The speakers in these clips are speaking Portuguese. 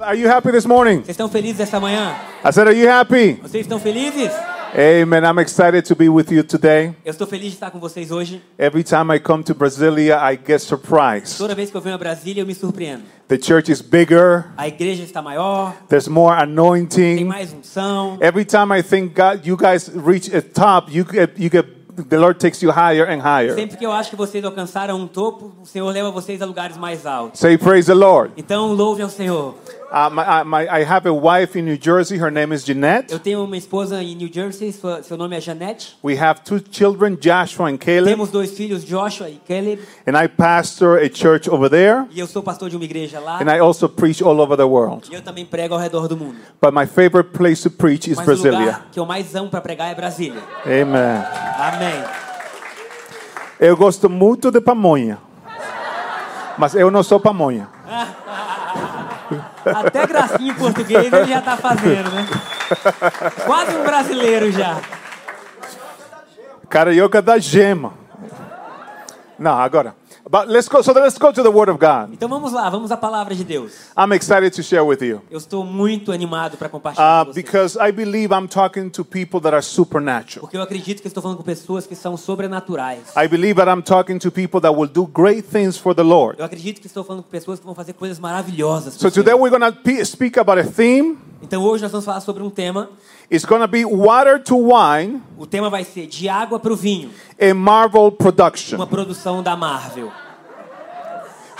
Are you happy this morning? Vocês estão felizes essa manhã? I said, Are you happy? Vocês estão felizes? Amen. I'm excited to be with you today. Eu estou feliz de estar com vocês hoje. Every time I come to Brasilia, I get surprised. Toda vez que eu venho a Brasília, eu me surpreendo. The church is bigger, A igreja está maior, there's more tem anointing. mais unção. Every time I think God, you guys reach a top, you get, you get, the Lord takes you higher and higher. Sempre que eu acho que vocês alcançaram um topo, o Senhor leva vocês a lugares mais altos. Say praise the Lord. Então, louve ao Senhor. Uh, my, I, my, I have a wife in New Jersey. Her name is Jeanette. Eu tenho uma esposa em New Jersey, sua- seu nome é Janete. We have two children, Joshua and Caleb. Temos dois filhos, Joshua e Caleb. And I pastor a church over there. E eu sou pastor de uma igreja lá. And I also preach all over the world. E eu também prego ao redor do mundo. But my favorite place to preach is Mas o lugar que eu mais amo para pregar é Brasília. Amen. Amém. Eu gosto muito de pamonha. Mas eu não sou pamonha. Até gracinha em português ele já tá fazendo, né? Quase um brasileiro já. Carioca da gema. Não, agora. But let's go. So let's go to the Word of God. Então vamos lá, vamos à palavra de Deus. I'm excited to share with you. Eu estou muito animado para compartilhar Uh, com vocês. because I believe I'm talking to people that are supernatural. Porque eu acredito que estou falando com pessoas que são sobrenaturais. I believe that I'm talking to people that will do great things for the Lord. Eu acredito que estou falando com pessoas que vão fazer coisas maravilhosas. So today we're going to speak about a theme. Então hoje nós vamos falar sobre um tema. It's going to be water to wine, O tema vai ser de água para o vinho, a Marvel production. uma produção da Marvel.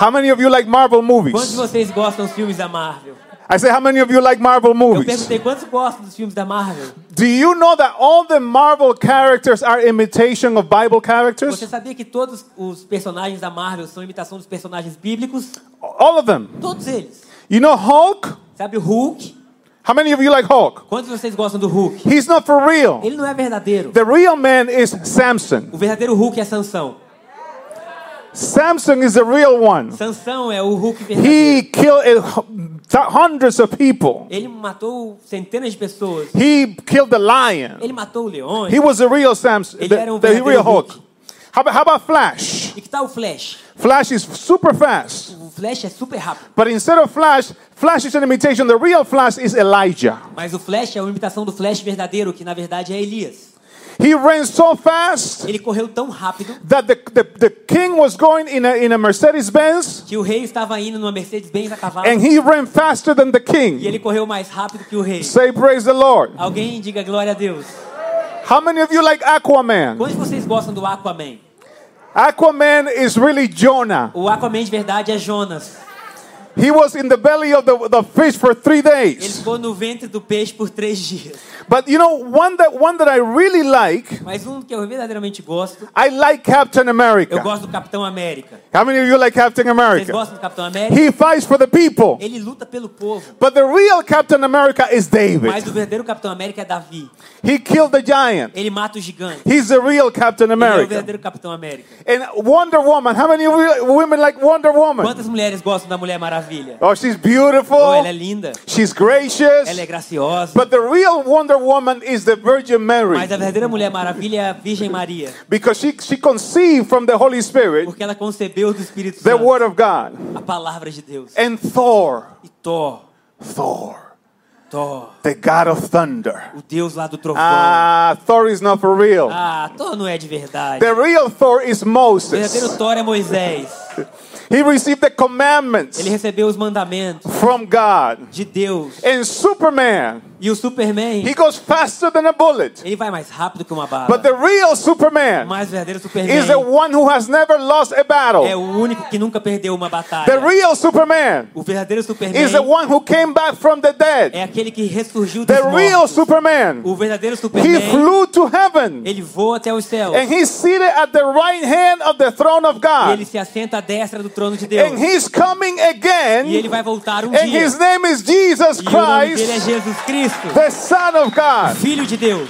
How many of you like Marvel Quantos de movies? vocês gostam dos filmes da Marvel? I say, how many of you like Marvel Eu movies? perguntei quantos gostam dos filmes da Marvel. Do you know that all the Marvel characters are imitation of Bible characters? Você sabia que todos os personagens da Marvel são imitação dos personagens bíblicos? All of them. Todos eles. You know Hulk? Sabe o Hulk? How many of you like Hulk? Quantos de vocês gostam do Hulk? He's not for real. Ele não é verdadeiro. The real man is Samson. O verdadeiro Hulk é Sansão. Samson is the real one. Sansão é o Hulk verdadeiro. He killed hundreds of people. Ele matou centenas de pessoas. He killed the lion. Ele matou leões. He was the real Samson, Ele the, era um the real Hulk. Hulk. How about, how about Flash? E que tal o Flash? Flash is super fast. O Flash é super rápido. But instead of Flash, Flash is an imitation. The real Flash is Elijah. Mas o Flash é uma imitação do Flash verdadeiro, que na verdade é Elias. He ran so fast Ele correu tão rápido that the, the, the king was going in a, in a Mercedes Benz que o rei estava indo numa Mercedes-Benz a cavalo. and he ran faster than the E king. ele correu mais rápido que o rei. Say praise the Lord. Alguém diga glória a Deus. How many of you like Aquaman? Quantos de vocês gostam do Aquaman? Aquaman is really Jonah. O Aquaman de verdade é Jonas. He was in the belly of the, the fish for three days. Ele ficou no ventre do peixe por três dias. But you know, one that, one that I really like, Mas um que eu verdadeiramente gosto, I like Captain America. eu gosto do Capitão América. How many of you like Captain Vocês America? gostam do Capitão América? He fights for the people. Ele luta pelo povo. But the real Captain America is David. Mas o verdadeiro Capitão América é Davi. He killed the giant. Ele mata o gigante. He's the real Captain America. Ele é o verdadeiro Capitão América. And Wonder Woman, how many women like Wonder Woman? Quantas mulheres gostam da Mulher Maravilha? Oh, she's Oh, beautiful. ela é linda. She's gracious. Ela é graciosa. But the real Wonder Woman is the Virgin Mary. Mas a verdadeira Mulher Maravilha é a Virgem Maria. Because she, she conceived from the Holy Spirit Porque ela concebeu do Espírito the Word of God. a palavra de Deus. And Thor, E Thor, Thor, Thor, the God of thunder. o Deus lá do trovão. Ah, Thor is not for real. Ah, Thor não é de verdade. The real Thor is O Moses. verdadeiro Thor é Moisés. He received the commandments Ele recebeu os mandamentos from God. de Deus. And Superman, E o Superman, he goes faster than a bullet. ele vai mais rápido que uma bala. But the real Superman Mas o verdadeiro is Superman the one who has never lost a é battle. o único que nunca perdeu uma The batalha. real Superman O verdadeiro Superman is the one who came back from the dead. é aquele que ressurgiu dos The real mortos. Superman, O verdadeiro he Superman, flew to heaven ele voa até os céus. and he's seated at the right hand of the throne of E ele se assenta da destra do trono de Deus. And he's coming again. E ele vai voltar um and dia. His name is Jesus Christ, e o nome dele é Jesus Cristo. The Son of God. Filho de Deus.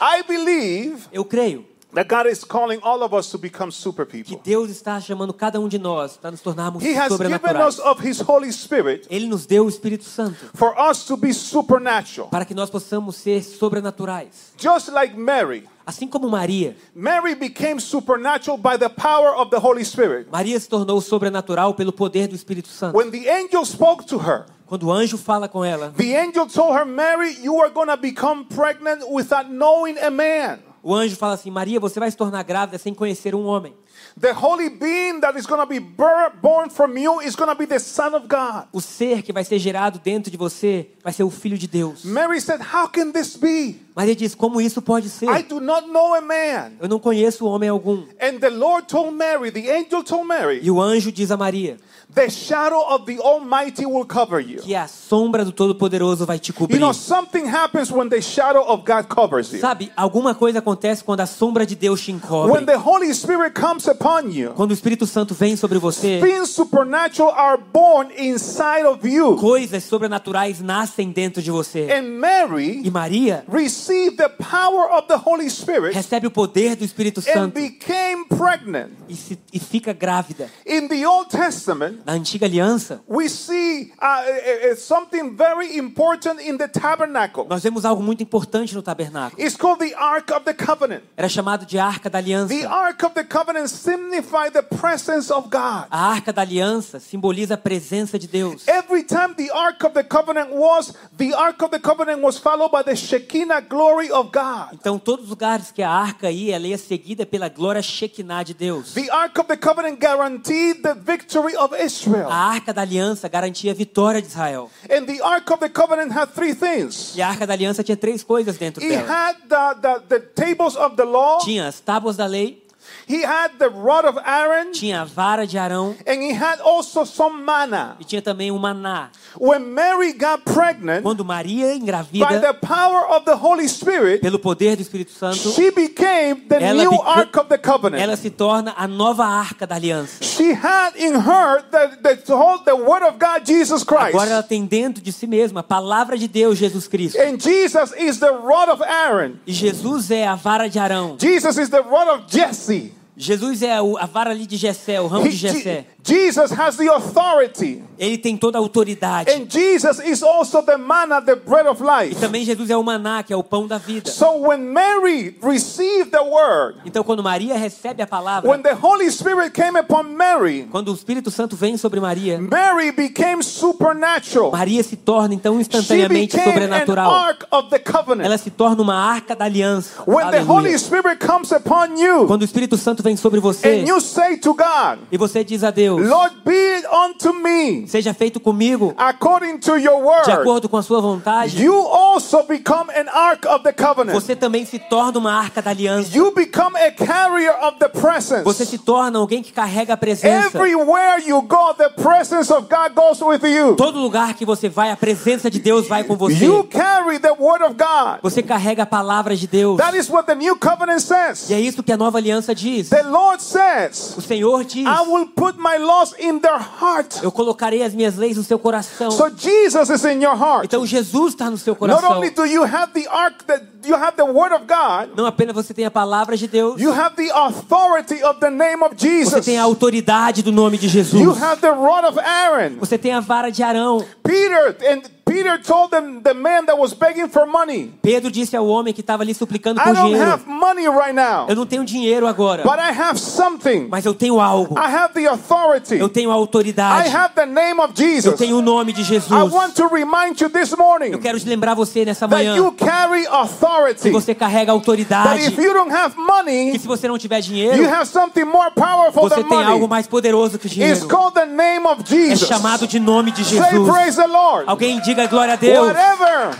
I believe. Eu creio that God is calling all of us to become super people. que. Deus está chamando cada um de nós para nos tornarmos He has given us of His Holy Spirit Ele nos deu o Espírito Santo for us to be supernatural. para que nós possamos ser sobrenaturais. Just like Mary. Assim como Maria, Mary became supernatural by the power of the Holy Spirit. Maria se tornou sobrenatural pelo poder do Espírito Santo. When the angel spoke to her, Quando o anjo fala com ela, the angel told her, Mary, you are going to become pregnant without knowing a man. O anjo fala assim: Maria, você vai se tornar grávida sem conhecer um homem. The holy being that is going to be born from you is going to be the Son of God. O ser que vai ser gerado dentro de você vai ser o Filho de Deus. Mary said, How can this be? Maria diz: Como isso pode I ser? do not know a man. Eu não conheço homem algum. And the Lord told Mary, the angel told Mary, E o anjo diz a Maria the shadow of the Almighty will cover you. que a sombra do Todo-Poderoso vai te You cobrir. know, something happens when the shadow of God covers you. Sabe, alguma coisa acontece quando a sombra de Deus te When encobre. the Holy Spirit comes upon you, Quando o Espírito Santo vem sobre você, things supernatural are born inside of you. coisas sobrenaturais nascem dentro de você. And Mary E Maria received the power of the Holy Spirit recebe o poder do Espírito and Santo became pregnant. e, se- e fica grávida. In the Old Testament, Na antiga aliança, we see uh, uh, uh, something very important in the tabernacle. nós vemos algo muito importante no tabernáculo. It's called the Ark of the Covenant. Era chamado de Arca da Aliança. The Ark of the Covenant signifies the presence of God. A Arca da Aliança simboliza a presença de Deus. Every time the Ark of the Covenant was, the Ark of the Covenant was followed by the Shekinah glory of God. Então, todos os lugares que a arca ia, ela ia seguida pela glória Shekinah de Deus. The Ark of the Covenant guaranteed the victory of Israel. A Arca da Aliança garantia a vitória de Israel. And the Ark of the Covenant had three things. E a Arca da Aliança tinha três coisas dentro He dela. had the, the, the tables of the law, Tinha as tábuas da lei, he had the rod of Aaron, tinha a vara de Arão and he had also some manna. e tinha também o maná. When Mary got pregnant, Quando Maria by engravida the power of the Holy Spirit, pelo poder do Espírito Santo, she became the Ela new Ark of the Covenant. ela se torna a nova Arca da Aliança. She had in her the, the, whole, the Word of God, Jesus Christ. Agora ela tem dentro de si mesma a palavra de Deus, Jesus Cristo. And Jesus is the rod of Aaron. E Jesus é a vara de Arão. Jesus is the rod of Jesse. Jesus é a vara ali de Jessé, o ramo de Jessé. Je- Jesus has the authority. Ele tem toda a autoridade. And Jesus is also the manna, the bread of E life. também Jesus é o maná, que é o pão da vida. So when Mary received the word, Então quando Maria recebe a palavra, when the Holy Spirit came upon Mary, quando o Espírito Santo vem sobre Maria, Mary became supernatural. Maria se torna então She instantaneamente an sobrenatural. ark of the covenant. Ela se torna uma arca da aliança. When the Aleluia. Holy Spirit comes upon you, Quando o Espírito Santo vem sobre você and you say to God, e você diz a Deus: Lord, be it unto me Seja feito comigo according to your de word. acordo com a sua vontade. You also become an ark of the covenant. Você também se torna uma arca da aliança. You become a carrier of the presence. Você se torna alguém que carrega a presença. Everywhere you go, the presence of God goes with you. Todo lugar que você vai, a presença de Deus vai com você. You carry the word of God. Você carrega a palavra de Deus. That is what the new covenant says. E é isso que a nova aliança diz. The Lord says, O Senhor diz: I will put my laws in their heart. Eu colocarei as minhas leis no seu coração. So Jesus is in your heart. Então Jesus está no seu Not coração. only do you have the ark that you have the word of God, Não apenas você tem a palavra de Deus, you have the authority of the name of você Jesus. tem a autoridade do nome de You Jesus. have the rod of Aaron. Você tem a vara de Arão. Peter and Peter told them the man that was begging for money, Pedro disse ao homem que estava ali suplicando I por don't dinheiro: have money right now, Eu não tenho dinheiro agora, but I have something. mas eu tenho algo. I have the authority. Eu tenho a I autoridade. have the name of Eu Jesus. tenho o nome de Jesus. I want to remind you this Eu morning quero te lembrar você nessa that manhã you carry que authority. você carrega That autoridade. if you don't have Que money, se você não tiver you dinheiro, have something more powerful você than tem algo mais poderoso que o It's dinheiro. called the name of É Jesus. chamado de nome de Say Jesus. praise the Lord. Alguém diga glória a Deus. Whatever,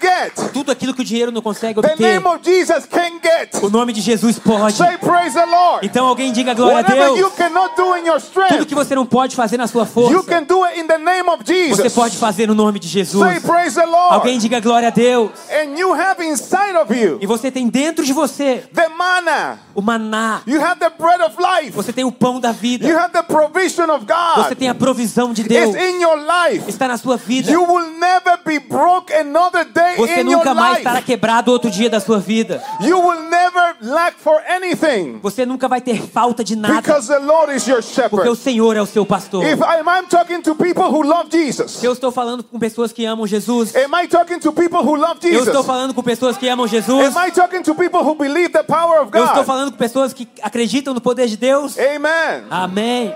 get, Tudo aquilo que o dinheiro não consegue the obter, name of Jesus can get. o nome de Jesus pode. Say praise the Lord. Então alguém diga glória a Whatever you Deus. cannot do in your Tudo strength, que você não pode fazer na sua you força, can do it in the name of você pode fazer no nome de Say Jesus. praise the Lord. Alguém diga glória a Deus. And you have inside of you E você tem dentro de você the manna. o maná. You have the bread of life. Você tem o pão da You vida. have the provision of Você God. tem a provisão de Deus. It's in your life. Está na sua vida. You will never be broke another day Você in your nunca mais estará quebrado outro dia da sua vida. You will never lack for anything Você nunca vai ter falta de nada, because the Lord is your porque o shepherd. Senhor é o seu pastor. If I'm, I'm talking to people who love Jesus, Se eu estou falando com pessoas que amam Jesus, am I talking to people who love eu estou falando com pessoas que amam Jesus, Am I talking to people who believe the power of eu estou falando com pessoas que acreditam no poder de Deus. Amen. Amém.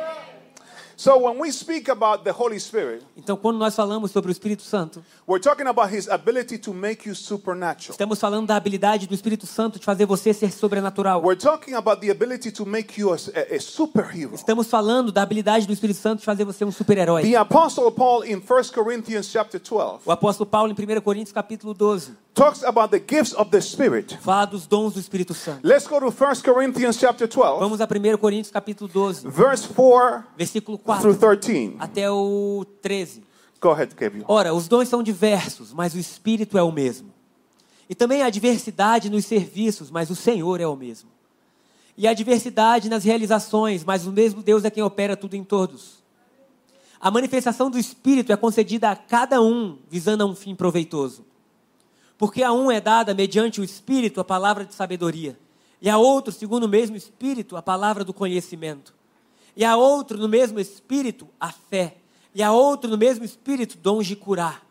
So when we speak about the Holy Spirit, Então, quando nós falamos sobre o Espírito Santo, we're talking about his ability to make you supernatural. estamos falando da habilidade do Espírito Santo de fazer você ser sobrenatural. We're talking about the ability to make you a, a- a superhero. Estamos falando da habilidade do Espírito Santo de fazer você um super-herói. The apostle Paul in 1 Corinthians chapter 12 O apóstolo Paulo, em 1 Coríntios, capítulo 12, talks about the gifts of the Spirit. fala dos dons do Espírito Santo. Let's go to 1 Corinthians chapter 12, Vamos a 1 Coríntios, capítulo 12, verse 4 versículo through 4 13. até o 13. Go ahead, Gabriel. Ora, os dons são diversos, mas o Espírito é o mesmo. E também há diversidade nos serviços, mas o Senhor é o mesmo. E há diversidade nas realizações, mas o mesmo Deus é quem opera tudo em todos. A manifestação do Espírito é concedida a cada um, visando a um fim proveitoso. Porque a um é dada, mediante o Espírito, a palavra de sabedoria, e a outro, segundo o mesmo Espírito, a palavra do conhecimento, e a outro, no mesmo Espírito, a fé, e a outro, no mesmo Espírito, dons de curar,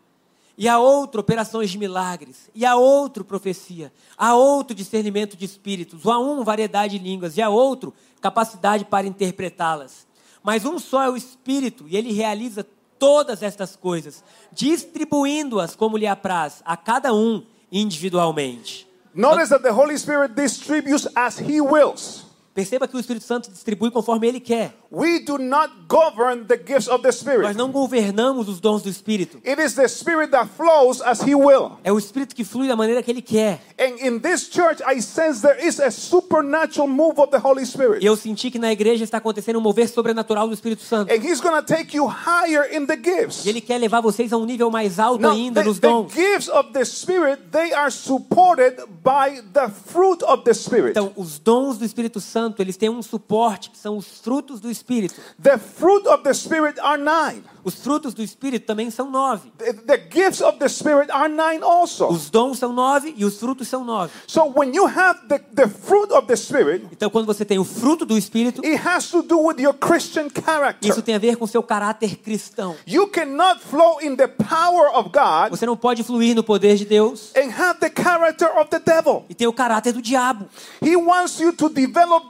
e a outro, operações de milagres, e a outro, profecia, a outro, discernimento de espíritos, a um, variedade de línguas, e a outro, capacidade para interpretá-las. Mas um só é o Espírito, e ele realiza todas estas coisas, distribuindo-as como lhe apraz, a cada um individualmente. Notice that the Holy Spirit distributes as he wills. Perceba que o Espírito Santo distribui conforme ele quer. We do not govern the gifts of the Nós Spirit. não governamos os dons do Espírito. It is the Spirit that flows as he will. É o Espírito que flui da maneira que ele quer. And in this church, I sense there is a supernatural move of the Holy E Spirit. eu senti que na igreja está acontecendo um mover sobrenatural do Espírito Santo. And he's going to take you higher in the gifts. E ele quer levar vocês a um nível mais alto Now, ainda the, nos the dons. gifts of the Spirit, they are supported by the fruit of the Spirit. Então, os dons do Espírito Santo, eles têm um suporte que são os frutos do Espírito. The fruit of the Spirit are nine. Os frutos do Espírito também são nove. The, the gifts of the Spirit are nine also. Os dons são nove e os frutos são nove. So when you have the, the fruit of the Spirit, Então, quando você tem o fruto do Espírito, it has to do with your Christian isso character. tem a ver com seu caráter cristão. You cannot flow in the power of God Você não pode fluir no poder de Deus and have the character of the devil. e ter o caráter do diabo. He wants you to develop.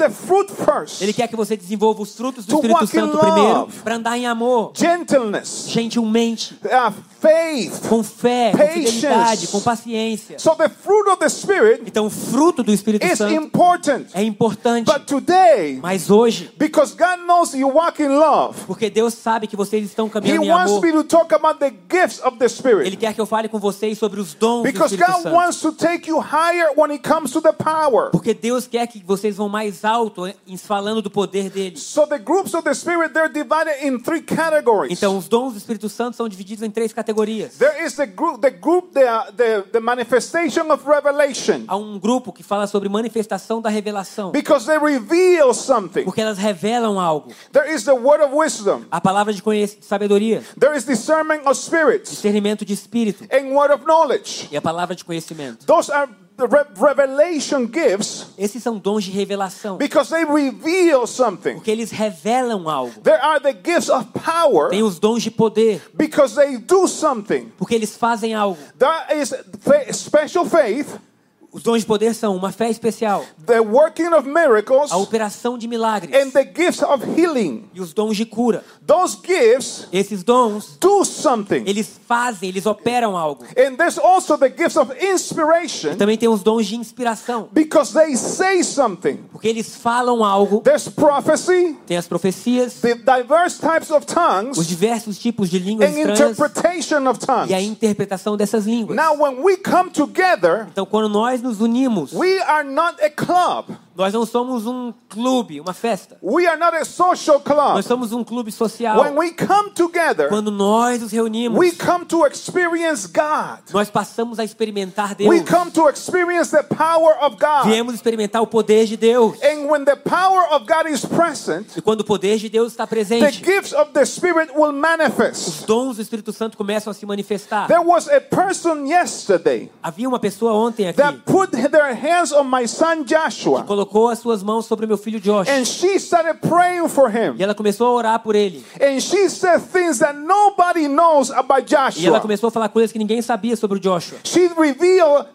Ele quer que você desenvolva os frutos do To Espírito Santo primeiro para andar em amor, Gentleness, gentilmente, uh, faith. com fé, com Patience. fidelidade, com paciência. So the fruit of the Spirit Então, o fruto do Espírito is Santo important. é importante. But today, Mas hoje, because God knows you walk in love, porque Deus sabe que vocês estão He caminhando em wants amor, me to talk about the gifts of the Ele Spirit. quer que eu fale com vocês sobre os dons do Because Espírito God Santo. wants to take you higher when it comes to the power. Porque Deus quer que vocês vão mais alto em falando do poder dele. So the groups of the Spirit, they're divided in three categories. Então, os dons do Espírito Santo são divididos em três categorias. There is the group, the group, the, the, the manifestation of revelation. Há um grupo que fala sobre manifestação da revelação, Because they reveal something. porque elas revelam algo. There is the word of wisdom. A palavra de, conhec- de sabedoria, There is discernment of spirits discernimento de espírito and word of knowledge. e a palavra de conhecimento. Those are the re- revelation gifts Esses são dons de revelação, because they reveal something. porque eles revelam algo. There are the gifts of power Tem os dons de poder, because they do something. porque eles fazem algo. There is fa- special faith, Os dons de poder são uma fé especial, the working of miracles, a operação de milagres and the gifts of healing. e os dons de cura. Those gifts Esses dons, do something. eles fazem, eles operam algo. And there's also the gifts of inspiration Também tem os dons de inspiração, because they say something. porque eles falam algo. There's prophecy, Tem as profecias, the diverse types of os tongues, diversos tipos de línguas and estranhas interpretation of e a tongues. interpretação dessas línguas. Now, when we come together, Então, quando nós nos unimos, we are not a club. Nós não somos um clube, uma festa. We are not a social club. Nós somos um clube social. When we come together, Quando nós nos reunimos, we come to experience God. nós passamos a experimentar Deus. We come to experience the power of God. Viemos experimentar o poder de Deus. And when the power of God is present, E quando o poder de Deus está the presente, gifts of the Spirit will manifest. os dons do Espírito Santo começam a se manifestar. There was a person yesterday Havia uma pessoa ontem aqui that put their hands on my son Joshua, colocou as suas mãos sobre meu filho Josh. and she started praying for him. E ela começou a orar por ele. And she said things that nobody knows about E ela Joshua. começou a falar coisas que ninguém sabia sobre o Joshua. She revealed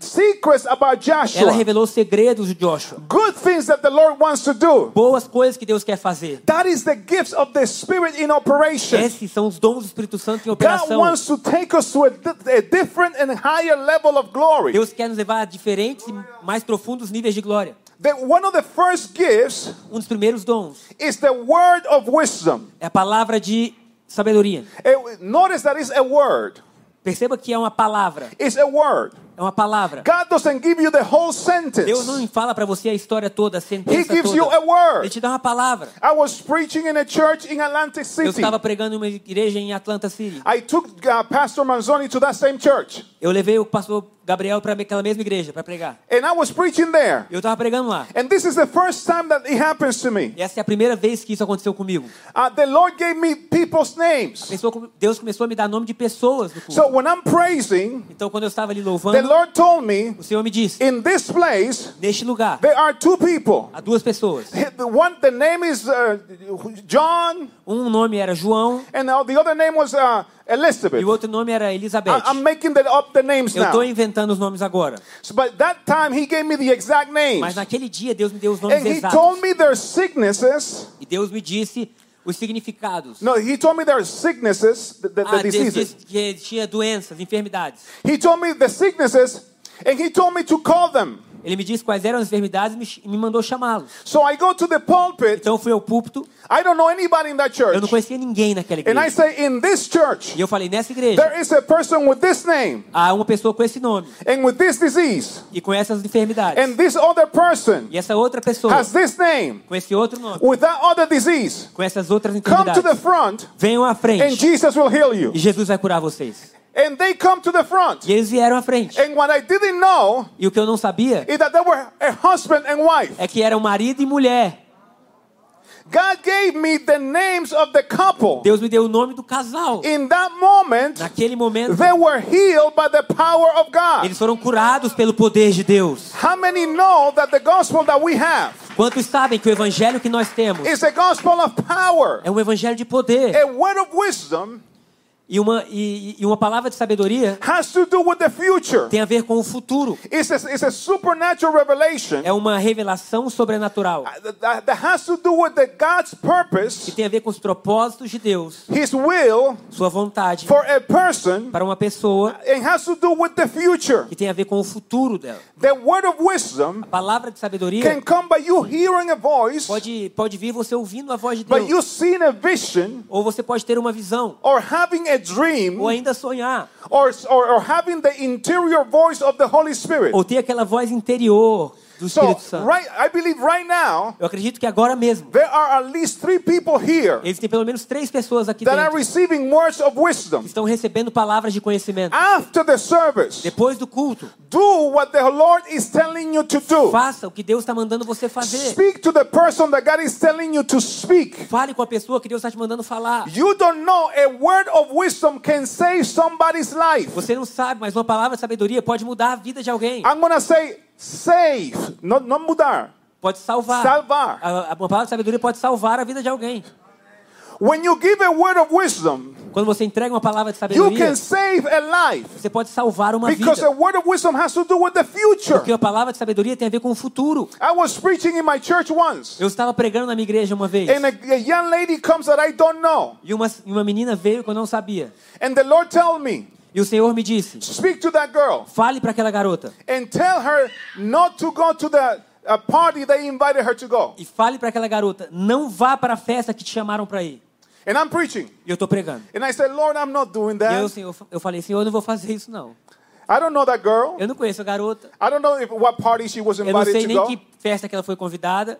secrets about Ela Joshua. revelou segredos de Joshua. Good things that the Lord wants to do. Boas coisas que Deus quer fazer. That is the gifts of the Spirit in operation. Esses são os dons do Espírito Santo em God operação. wants to take us to a, a different and higher level of glory. Deus quer nos levar a diferentes e mais profundos níveis de glória. The, one of the first gifts Um dos primeiros dons is the word of wisdom. é a palavra de sabedoria. Eh, notice that it's a word. Perceba que é uma palavra. It's a word. É uma palavra. God doesn't give you the whole sentence. Deus não fala para você a história toda, a He sentença gives you toda. a word. Ele te dá uma palavra. I was preaching in a church in Atlantic Eu City. estava pregando em uma igreja em Atlanta City. I took uh, Pastor Manzoni to that same church. Eu levei o pastor Gabriel para aquela mesma igreja para pregar. And I was preaching there. Eu estava pregando lá. And this is the first time that it happens to me. E essa é a primeira vez que isso aconteceu comigo. Uh, the Lord gave me people's names. Pessoa- Deus começou a me dar nome de pessoas culto. So when I'm praising, Então, quando eu estava ali the louvando, Lord told me, o Senhor me disse: in this place, Neste lugar, there are two people. há duas pessoas. The one, the name is uh, John, Um nome era João and the other name was uh, Elizabeth. e o outro nome era Elizabeth. I- I'm making that up the names Eu estou inventando os nomes agora. So, but that time he gave me the exact names. Mas naquele dia, Deus me deu os nomes And he exatos. told me their sicknesses. E Deus me disse os significados. No, he told me their sicknesses, the, the, the Ah, Deus diseases. disse que tinha doenças, enfermidades. He told me the sicknesses, and he told me to call them. Ele me disse quais eram as enfermidades e me, mandou chamá-los. So I go to the pulpit. Então eu fui ao púlpito. I don't know anybody in that Eu não church. conhecia ninguém naquela And I igreja. say, in this church, E eu falei, nessa igreja, there is a person with this name há uma pessoa com esse nome and with this disease. e com essas enfermidades. And this other person E essa outra pessoa has this name com esse outro nome, with that other disease. com essas outras Come to the enfermidades. front Venham à and frente Jesus will heal you. e Jesus vai curar vocês. And they come to the front. E eles vieram à frente. And what I didn't know E o que eu não sabia is that they were a husband and wife. é que eram marido e mulher. God gave me the names of the couple. Deus me deu o nome do casal. In that moment, Naquele momento, they were healed by the power of God. eles foram curados pelo poder de Deus. How many know that the gospel that we have Quantos sabem que o evangelho que nós temos is a gospel of power? é um evangelho de poder A word of wisdom e uma, e, e uma palavra de sabedoria has to do with the future. tem a ver com o futuro. It's a, it's a supernatural revelation É uma revelação sobrenatural that, that que purpose, tem a ver com os propósitos de Deus, will sua vontade for a person, para uma pessoa and has to do with the future. que tem a ver com o futuro dela. The word of wisdom A palavra de sabedoria can come by you hearing a voice, pode, pode vir você ouvindo a voz de Deus, vision, ou você pode ter uma visão, or having a dream, ou ainda sonhar, or, or, or having the interior voice of the Holy Spirit. ou ter aquela voz interior do So, Espírito Santo. right, I believe right now, Eu acredito que agora mesmo there are at least three people here eles têm pelo menos três pessoas aqui that are dentro receiving words of wisdom. que estão recebendo palavras de conhecimento. After the service, Depois do culto, do what the Lord is telling you to do. faça o que Deus está mandando você fazer. Speak to the person that God is telling you to speak. Fale com a pessoa que Deus está te mandando falar. You don't know a word of wisdom can save somebody's life. Você não sabe, mas uma palavra de sabedoria pode mudar a vida de alguém. I'm gonna say save, not, not mudar. Pode salvar. Salvar. A- a- palavra de sabedoria pode salvar a vida de alguém. When you give a word of wisdom, Quando você entrega uma palavra de you sabedoria, can save a life você pode salvar uma because a vida. word of wisdom has to do with the future. Porque a palavra de sabedoria tem a ver com o futuro. I was preaching in my church once, Eu estava pregando na minha igreja uma vez. and a, a young lady comes that I don't know, E uma, uma menina veio que eu não sabia. and the Lord tell me, E o Senhor me disse: speak to that girl fale para aquela garota. and tell her not to go to the uh, party they invited her to go. E fale para aquela garota: não vá para a festa que te chamaram para ir. And I'm preaching, E eu estou pregando. and I said, Lord, I'm not doing E eu, that. Senhor, eu falei: Senhor, eu não vou fazer isso não. I don't know that girl. Eu não conheço a garota. I don't know if, what party she was Eu não invited sei to nem go. que festa que ela foi convidada.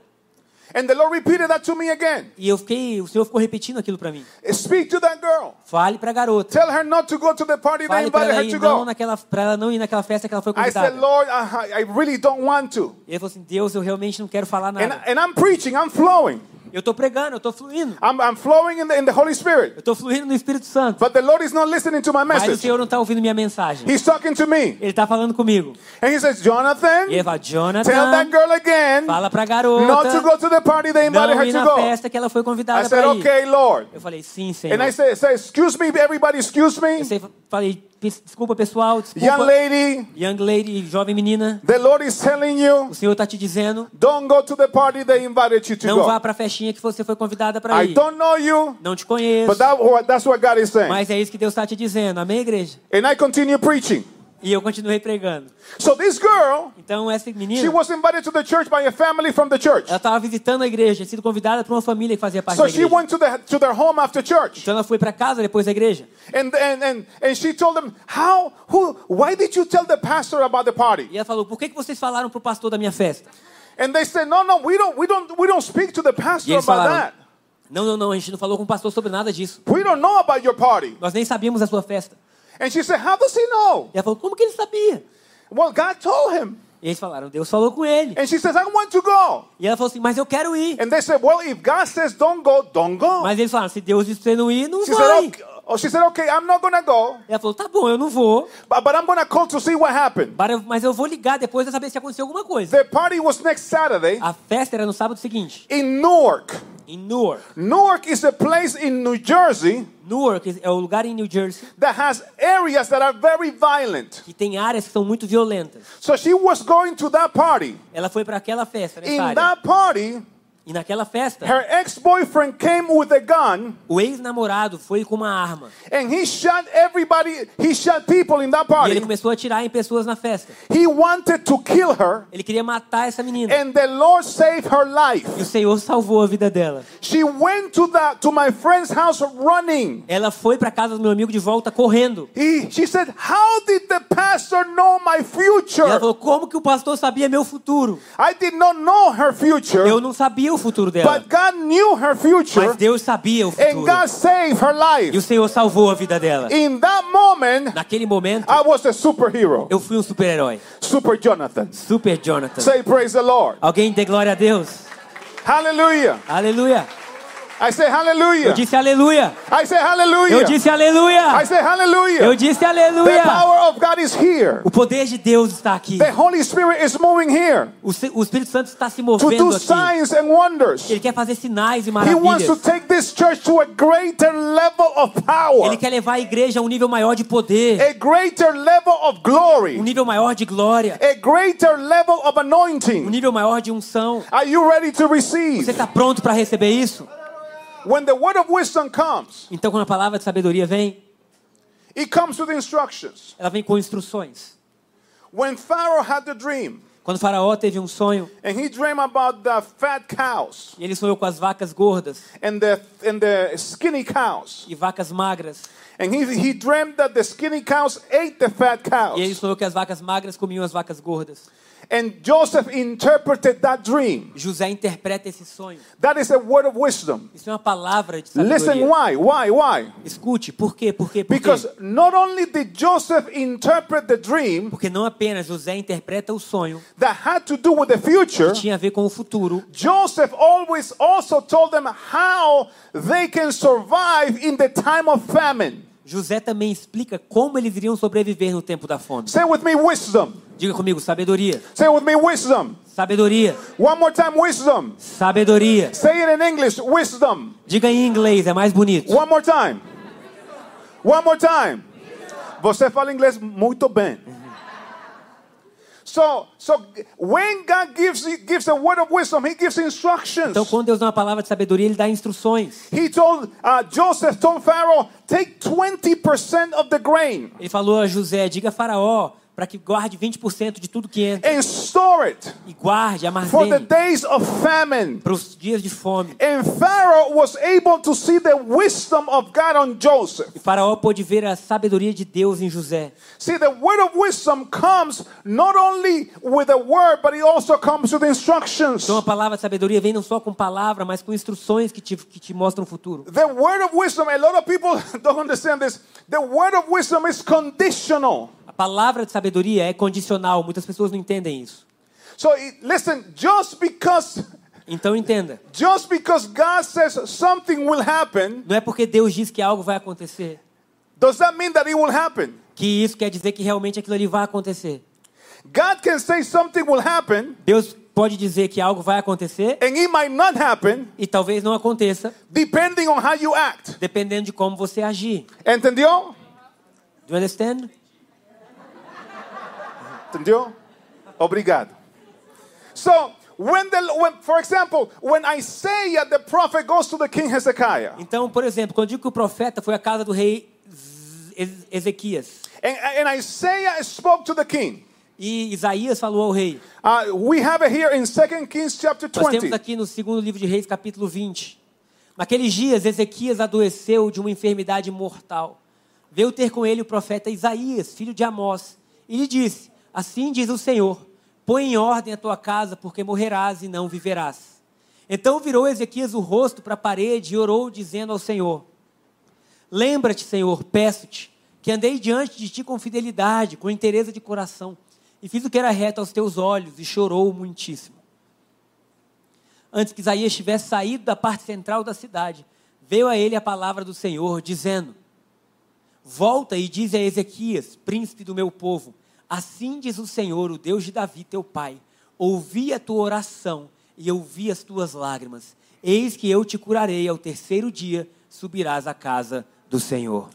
And the Lord repeated that to me again. E eu fiquei, o Senhor ficou repetindo aquilo para mim. Speak to that girl. Fale para a garota. Tell her not to go to the party they Fale para invited her to go. naquela, para ela não ir naquela festa que ela foi I said, convidada. Lord, I, I really don't want to. E ele falou assim: Deus, eu realmente não quero falar And, nada. and I'm preaching, I'm flowing. Eu tô pregando, eu tô fluindo. I'm, I'm flowing in the, in the Holy Spirit. Eu tô fluindo no Espírito Santo. But the Lord is not listening to my Mas o message. Senhor não tá ouvindo minha mensagem. He's talking to me. Ele tá falando comigo. And he says, Jonathan, E ele fala: tell that Jonathan, girl again fala pra not to garota go to the party they invited não ir her to na go. festa que ela foi I convidada said, para ir. okay, Lord. Eu falei: Sim, Senhor. And I said, excuse me, everybody, excuse me. Eu falei: "Pes- Desculpa, pessoal, Young desculpa. lady, Young lady, jovem menina, the Lord is telling you, o Senhor tá te dizendo: don't go to the party they invited you to não vá go. pra festinha que você foi convidada para I ir. don't know you, Não te conheço. but that, that's what God is saying. Mas é isso que Deus está te dizendo. Amém, igreja? And I continue preaching. E eu continuei pregando. So this girl, Então, essa she menina, was invited to the church by a family from the church. ela estava visitando a igreja, tinha sido convidada por uma família que fazia parte So da she igreja. went to, the, to their home after church. Então ela foi para casa depois da igreja. And, and, and, and she told them, how, who, why did you tell the pastor about the party? E ela falou: "Por que que vocês falaram pro pastor da minha festa?" And they said, no, no, we don't, we don't, we don't speak to the pastor about falaram: that. "Não, não, não, a gente não falou com o pastor sobre nada disso. We don't know about your party. Nós nem sabíamos da sua festa." And she said, how does he know? E ela falou: "Como que ele sabia?" Well, God told him. E eles falaram: "Deus falou com ele." And she says, I want to go. E ela falou assim: "Mas eu quero ir." And they said, well, if God says don't go, don't go. Mas eles falaram: "Se Deus disse não ir, não She vai." said. Oh, she said, okay, I'm not to go, ela falou: "Tá bom, eu não vou, but, but I'm to call to see what happened. para- mas eu vou ligar depois pra saber se aconteceu alguma coisa." The party was next Saturday A festa era no sábado seguinte, in Newark. em Newark. Newark is a place in New Jersey Newark é o lugar em New Jersey that has areas that are very violent. que tem áreas que são muito violentas. So she was going to that party. Ela foi para aquela festa, nessa In área. that party, E naquela festa, her ex-boyfriend came with a gun o ex-namorado foi com uma arma. and he shot everybody. He shot people in that E ele party. começou a atirar em pessoas na festa. He wanted to kill her, Ele queria matar essa menina. and the Lord saved her life. E o Senhor salvou a vida dela. She went to the to my friend's house running. Ela foi para casa do meu amigo de volta correndo. He, she said, "How did the pastor know my E ela future? falou: Como que o pastor sabia meu futuro? I did not know her future, Eu não sabia o futuro dela. but God knew her future, Mas Deus sabia o and futuro. God saved her E o life. Senhor salvou a vida dela. In that moment, Naquele momento, I was a superhero, eu fui um super-herói. Super Jonathan. Super Jonathan. Say praise the Lord. Alguém dê glória a Deus. Hallelujah. Aleluia. I say hallelujah. Eu disse aleluia. I say hallelujah. Eu disse aleluia. I say hallelujah. Eu disse The aleluia. power of God is here. O poder de Deus está aqui. The Holy Spirit is moving here O, o Espírito Santo está se to movendo do aqui. signs and wonders. Ele quer fazer sinais e He wants to maravilhas. take this church to a greater level of power, Ele quer levar a igreja a um nível maior de poder, a greater level of um glory, nível maior de glória, a greater level of um anointing. nível maior de unção. Are you ready to Você receive? está pronto para receber isso? When the word of wisdom comes, Então, quando a palavra de sabedoria vem, it comes with instructions. ela vem com instruções. When Pharaoh had the dream, Quando o faraó teve um sonho, and he dreamed about the fat cows e ele sonhou com as vacas gordas and the and the skinny cows, e vacas magras, and he he dreamed that the skinny cows ate the fat e ele sonhou que as vacas magras comiam as vacas gordas. And Joseph interpreted that dream. José interpreta esse sonho. That is a word of wisdom. Isso é uma palavra de Listen, sabedoria. why, why, why? Escute, por quê? Por quê? Por Because quê? not only did Joseph interpret the dream Porque não apenas José interpreta o sonho, that had to do with the future, que tinha a ver com o futuro, Joseph always also told them how they can survive in the time of famine. José também explica como eles iriam sobreviver no tempo da fome. Say with me, wisdom. Diga comigo, sabedoria. Say with me, wisdom. Sabedoria. One more time, wisdom. Sabedoria. Say it in English, wisdom. Diga em inglês, é mais bonito. One more time. One more time. Você fala inglês muito bem. So, so when God gives gives a word of wisdom, He gives instructions. Então, quando Deus dá uma palavra de sabedoria, Ele dá instruções. He told uh, Joseph told Pharaoh, take twenty percent of the grain. Ele falou a José, diga a Faraó para que guarde 20% de tudo que entra. and store it E guarde, for the armazene days of famine. para os dias de fome. And Pharaoh was able to see the wisdom of God on Joseph. E Faraó pôde ver a sabedoria de Deus em José. See, the word of wisdom comes not only with a word, but it also comes with instructions. Então a palavra de sabedoria vem não só com palavra, mas com instruções que te, que te mostram o futuro. The word of wisdom, a lot of people don't understand this. The word of wisdom is conditional. Palavra de sabedoria é condicional, muitas pessoas não entendem isso. So listen, just because Então entenda, just because God says something will happen, não é porque Deus diz que algo vai acontecer, does that mean that it will happen? que isso quer dizer que realmente aquilo ali vai acontecer. God can say something will happen Deus pode dizer que algo vai acontecer and it might not happen e talvez não aconteça, depending on how you act. dependendo de como você agir. Entendió? Do you understand? Entendió? Obrigado. So, when the when, for example, when Isaiah the prophet goes to the king Hezekiah, Então, por exemplo, quando digo que o profeta foi à casa do rei Ezequias and, and Isaiah spoke to the king. e Isaías falou ao rei, Uh, we have it here in 2 Kings chapter Nós temos 20. aqui no segundo livro de Reis, capítulo 20. Naqueles dias, Ezequias adoeceu de uma enfermidade mortal. Veio ter com ele o profeta Isaías, filho de Amós, e lhe disse: Assim diz o Senhor: Põe em ordem a tua casa, porque morrerás e não viverás. Então virou Ezequias o rosto para a parede e orou, dizendo ao Senhor: Lembra-te, Senhor, peço-te, que andei diante de ti com fidelidade, com interesse de coração, e fiz o que era reto aos teus olhos, e chorou muitíssimo. Antes que Isaías tivesse saído da parte central da cidade, veio a ele a palavra do Senhor, dizendo: Volta e diz a Ezequias, príncipe do meu povo: Assim diz o Senhor, o Deus de Davi, teu pai: Ouvi a tua oração e ouvi as tuas lágrimas. Eis que eu te curarei ao terceiro dia, subirás à casa do Senhor.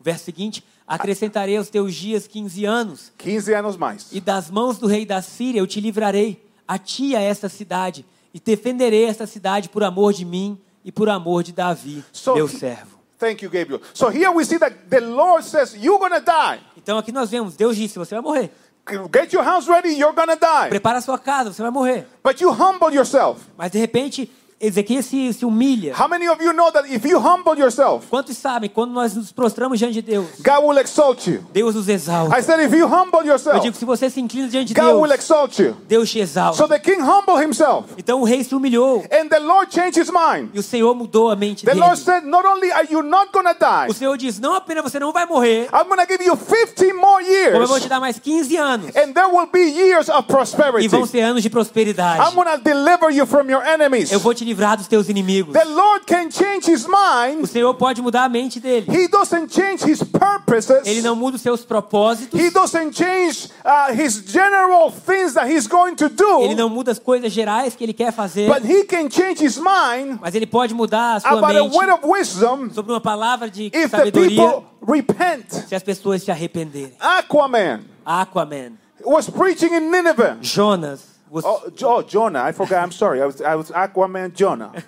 O verso seguinte: Acrescentarei aos teus dias 15 anos, 15 anos mais. e das mãos do rei da Síria eu te livrarei, a ti a esta cidade, e defenderei esta cidade por amor de mim e por amor de Davi, So meu he- servo. Thank you, Gabriel. So here we see that the Lord says, You're going to die. Então aqui nós vemos, Deus disse, você vai morrer. Get your house ready, you're to die. Prepara a sua casa, você vai morrer. But you humble yourself. Mas de repente, Ezequias se, se humilha. How many of you know that if you humble yourself, Quantos sabem, quando nós nos prostramos diante de Deus, God will exalt you? Deus nos exalta. I said, if you humble Eu yourself, digo, se você se inclina diante de God will Deus, exalt you. Deus te So exalta. the king humbled himself, Então o rei se humilhou and the Lord changed his mind. e o Senhor mudou a mente The dele. Lord said, Not only are you not to die, O Senhor diz, não apenas você não vai morrer, I'm to give you 15 more como eu vou te years, dar mais 15 anos. and there will be years of E prosperity. vão ser anos de prosperidade. I'm to deliver you from your enemies. Eu vou te livrar dos teus inimigos. The Lord can change his O mind. Senhor pode mudar a mente dele. He doesn't change his purposes. Ele não muda os seus propósitos. He doesn't change uh, his general things that he's going to Ele do. não muda as coisas gerais que ele quer fazer. But he can change his mind Mas ele pode mudar a sua about a mente word of wisdom sobre uma palavra de if the sabedoria people repent. se as pessoas se arrependerem. Aquaman Aquaman. was preaching in Nineveh. Jonas. Was- Oh, oh, Jonah. I forgot. I'm sorry. I was, I was Aquaman Jonah.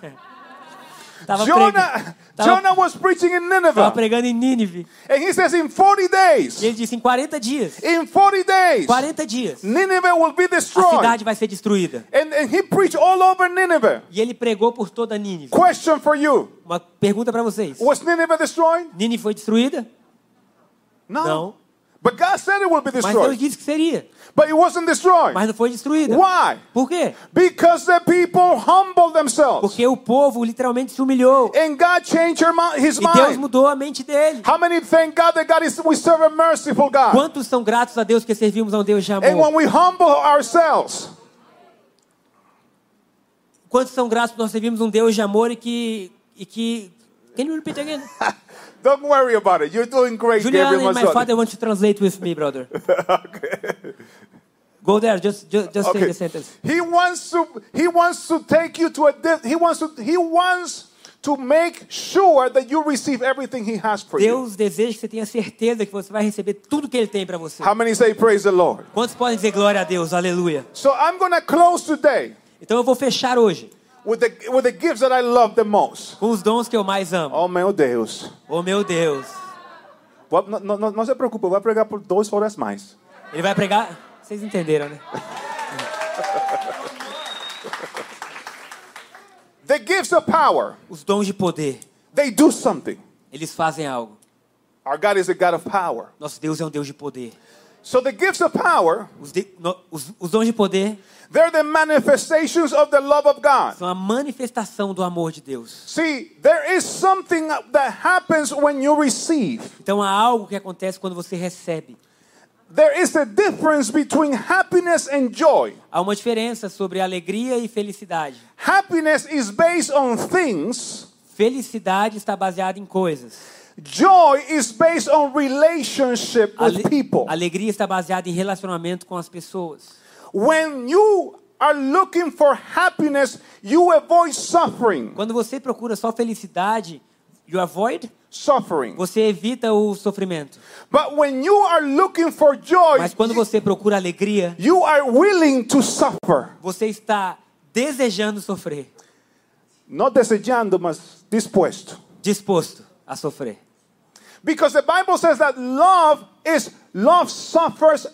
Tava, Jonah, tava- Jonah was preaching in Nineveh. pregando em Nínive. And he says, in 40 E days, ele disse: em 40 dias. in 40 days, 40 dias. Nineveh will be A destroyed. cidade vai ser destruída. And, and he preached all over Nineveh. E ele pregou por toda Nínive. Question for you Uma pergunta para vocês: Was Nineveh destroyed? Nínive foi destruída? No. Não. But God said it will be Mas Deus destroyed. disse que seria. But it wasn't destroyed. Mas não foi destruída. Why? Por quê? Because the people humbled themselves. Porque o povo literalmente se humilhou. And God changed his E Deus mind. mudou a mente dele. How many thank God that God is we serve a merciful God? Quantos são gratos a Deus que servimos a um Deus de And when amor? we humble ourselves, Quantos são gratos nós servimos um Deus de amor e que e que Can you repeat again? don't worry about it. You're doing great, Julian Gabriel and my father want to translate with me, brother. okay. Go there, just just, just say the sentence. He wants to he wants to take you to a he wants to he wants to make sure that you receive everything he has for you. Deus deseja que você tenha certeza que você vai receber tudo que ele tem para você. How many say praise the Lord? Quantos podem dizer glória a Deus? Aleluia. So I'm going to close today Então eu vou fechar hoje with the with the gifts that I love the most. com os dons que eu mais amo. Oh meu Deus. Oh meu Deus. Não, não, não se preocupe, eu vou pregar por duas horas mais. Ele vai pregar. Vocês entenderam, né? The gifts of power, Os dons de poder, they do something. eles fazem algo. Our God is a God of power. Nosso Deus é um Deus de poder. So the gifts of power, Os, de- no- os- os dons de poder they're the manifestations of the love of God. são a manifestação do amor de Deus. See, there is something that happens when you receive. Então há algo que acontece quando você recebe. There is a difference between happiness and joy. Há uma diferença sobre alegria e felicidade. Happiness is based on things, Felicidade está baseada em coisas. Joy is based on relationship with people. alegria está baseada em relacionamento com as pessoas. When you are looking for happiness, you avoid suffering. Quando você procura só felicidade, you avoid, Suffering. você evita o sofrimento. But when you are looking for joy, Mas quando você procura alegria, you are willing to suffer. você está desejando sofrer, No desejando, mas dispuesto. disposto a sofrer. Because the Bible says that love is love suffers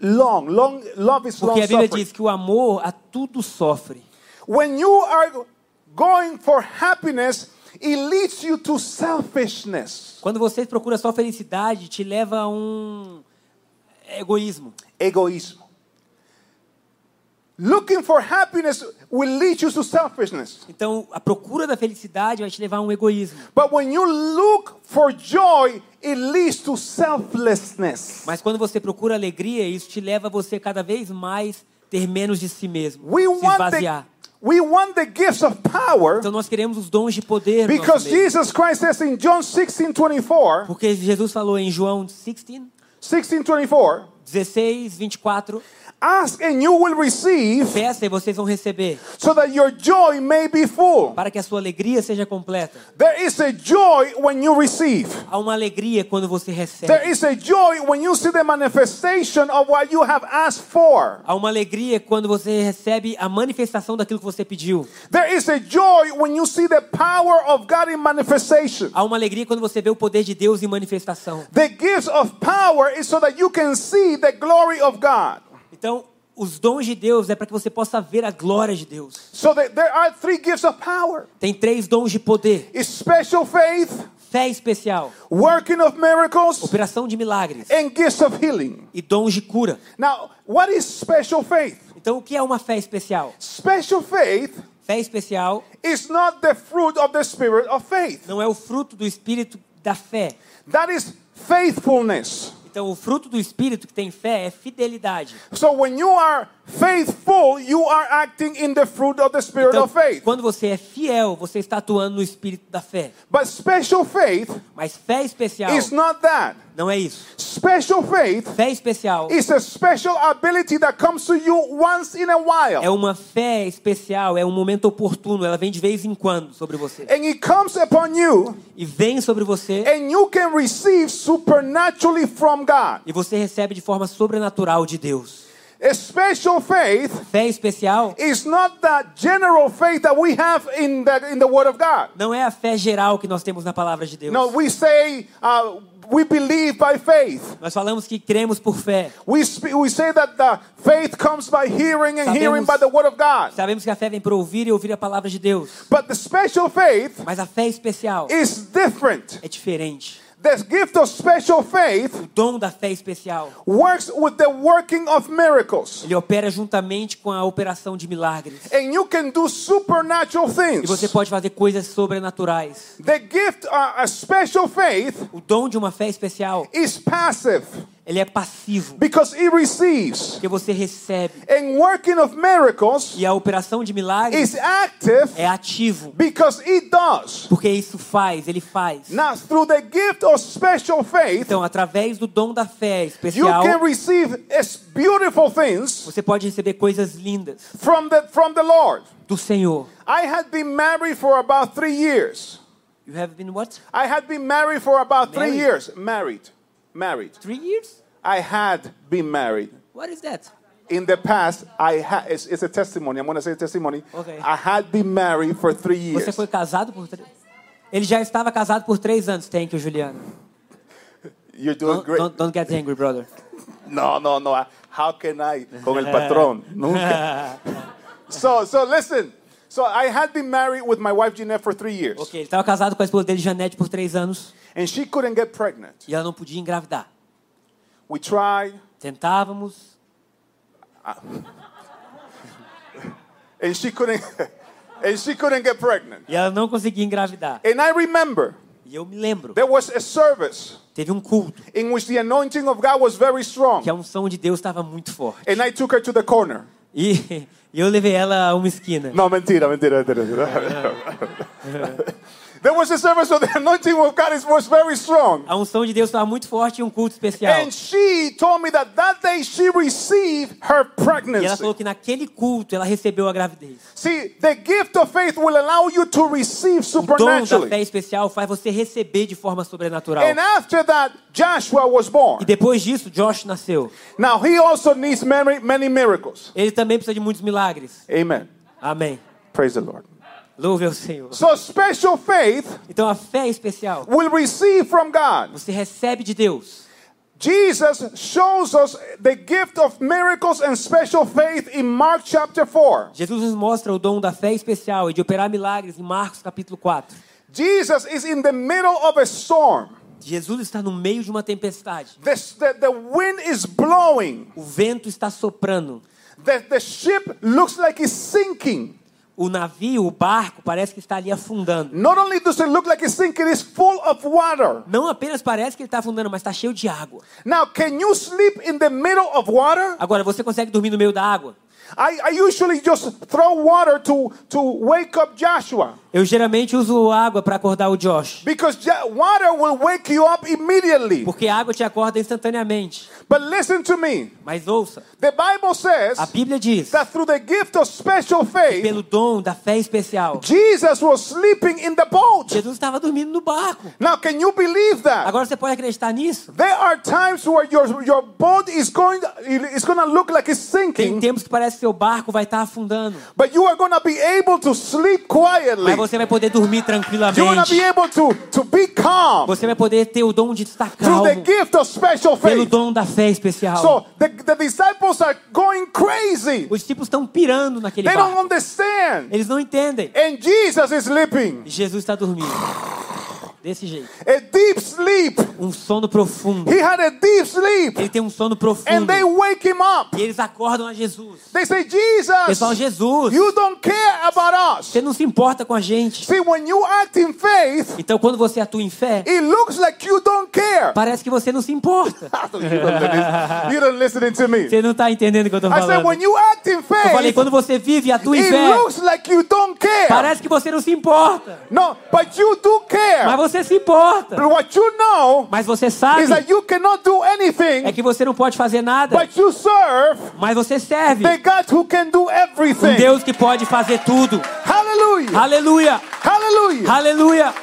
long. Long love is long Porque a Bíblia suffering. diz que o amor a tudo sofre. When you are going for happiness, it leads you to selfishness. Quando você procura só felicidade, te leva a um egoísmo. Egoísmo. Looking for happiness will lead you to selfishness. Então, a procura da felicidade vai te levar a um egoísmo. But when you look for joy, it leads to selflessness. Mas quando você procura alegria, isso te leva a você cada vez mais ter menos de si mesmo, We se want the, esvaziar. we want the gifts of power Então nós queremos os dons de poder because. Jesus Christ says in John 16 24, Porque Jesus falou em João 16, 16 24, 16, 24, ask and you will receive peça e vocês vão receber, so that your joy may be full. para que a sua alegria seja completa. There is a joy when you receive. Há uma alegria quando você recebe. There is a joy when you see the manifestation of what you have asked for. Há uma alegria quando você recebe a manifestação daquilo que você pediu. There is a joy when you see the power of God in manifestation. Há uma alegria quando você vê o poder de Deus em manifestação. The gifts of power is so that you can see the glory of God. Então, os dons de Deus é para que você possa ver a glória de Deus. So there are three gifts of power. Tem três dons de poder: It's special faith, fé especial, working of miracles, operação de milagres and gifts of healing. e dons de cura. Now, what is special faith? Então, o que é uma fé especial? Special faith Fé especial is not the fruit of the spirit of faith. não é o fruto do espírito da fé. That is faithfulness. Então, o fruto do espírito que tem fé é fidelidade. So when you are faithful, you are acting in the fruit of the spirit Então, of faith. quando você é fiel, você está atuando no espírito da fé. But special faith Mas fé especial is not that. não é isso. Special faith Fé especial is a special ability that comes to you once in a while. é uma fé especial, é um momento oportuno, ela vem de vez em quando sobre você. And it comes upon you, E vem sobre você and you can receive supernaturally from God. e você recebe de forma sobrenatural de Deus. A special faith Fé especial is not the general faith that we have in the, in the Word of God. não é a fé geral que nós temos na palavra de Deus. No, we say uh, we believe by faith. Nós falamos que cremos por fé. We, we say that the faith comes by hearing and Sabemos- hearing by the Word of God. Sabemos que a fé vem por ouvir e ouvir a palavra de Deus. But the special faith Mas a fé especial is different. é diferente. The gift of special faith O dom da fé especial, works with the working of miracles. ele opera juntamente com a operação de milagres. And you can do supernatural E things. você pode fazer coisas sobrenaturais. The gift, uh, a special faith, O dom de uma fé especial, is passive ele é passivo, because it receives. porque você recebe. And working of miracles E a operação de milagres is active é ativo, because it does. porque isso faz, ele faz. Now, through the gift of special faith, Então, através do dom da fé you especial, can receive beautiful things você pode receber coisas lindas from the from the Lord. do Senhor. I had been married for about three years. You have been what? I had been married for about three Married? years. Married, married. Three years? I had been married. What is that? In the past, I had. It's, it's a testimony. I'm going to say testimony. Okay. I had been married for three years. Você foi casado por três... Ele já estava casado por três anos. Thank you, Juliano. You're doing Don't, great. don't, don't get angry, brother. No, no, no. How can I? Con el patrón. Nunca. So, so listen. So I had been married with my wife Jeanette for three years, Ok, ele estava casado com a esposa dele, Janete, por três anos. and she couldn't get pregnant. E ela não podia engravidar. We tried, Tentávamos, and she couldn't, and she couldn't get pregnant. e ela não conseguia engravidar. And I remember E eu me lembro, there was a service teve um culto in which the anointing of God was very strong, que a unção de Deus estava muito forte. and I took her to the corner. E, e eu levei ela a uma esquina. No, mentira, mentira, mentira. There was a service where the anointing of God was very strong. A unção de Deus estava muito forte em um culto especial. And she told me that that day she received her E ela pregnancy. falou que naquele culto ela recebeu a gravidez. See, the gift of faith will allow you to receive O dom da fé supernaturally. especial faz você receber de forma sobrenatural. And after that, Joshua was E born. depois disso, Josh nasceu. Now, he also needs many, many miracles. Ele também precisa de muitos milagres. Amen. Amém. Praise the Lord. Louve ao Senhor. So, special faith Então a fé especial will receive from God. você recebe de Deus. Jesus shows us the gift of miracles and special faith in Mark chapter 4. Jesus nos mostra o dom da fé especial e de operar milagres em Marcos capítulo 4. Jesus is in the middle of a storm. Jesus está no meio de uma tempestade. The, the, the wind is blowing. O vento está soprando. The, the ship looks like it's sinking. O navio, o barco, parece que está ali afundando. Não apenas parece que ele está afundando, mas está cheio de água. Now, can you sleep in the middle of water? Agora, você consegue dormir no meio da água? I, I usually just throw water to, to wake up Joshua Eu geralmente uso água para acordar o Josh. because water will wake you up immediately. Porque a água te acorda instantaneamente. But listen to me. Mas ouça, The Bible says a Bíblia diz, that through the gift of special faith, pelo dom da fé especial, Jesus was sleeping in the boat. Jesus estava dormindo no barco. Now, can you believe that? Agora você pode acreditar nisso? There are times where your, your boat is going going to look like it's Tem sinking, tempos que parece que seu barco vai estar afundando. but you are going to be able to sleep quietly. Você vai poder dormir tranquilamente. be able to, to be calm Você vai poder ter o dom de estar through the calmo gift of special pelo faith. dom da fé especial. So the, the disciples are going crazy. Os discípulos estão pirando naquele They don't barco. understand. Eles não entendem. And Jesus is sleeping. E Jesus está dormindo. Desse jeito. A deep sleep. Um sono profundo. He had a deep sleep. Ele tem um sono And profundo. they wake him up. E eles acordam a Jesus. They say, Eles falam, Jesus, Jesus, you don't care about us. você não se importa com a gente. See, when you act in faith, Então, quando você atua em fé, it looks like you don't care. parece que você não se importa. you don't listen, to me. Você não está entendendo o que eu estou I said, falando. when you act in Eu falei, faith, quando você vive e atua em it fé, looks like you don't care. parece que você não se importa. No, but you do Mas care. Você se importa. But what you know Mas você sabe is that you cannot do é anything, que você não pode fazer nada. but you serve Mas você serve the God who can do um everything. Deus que pode fazer tudo. Hallelujah. Aleluia! Hallelujah. Aleluia!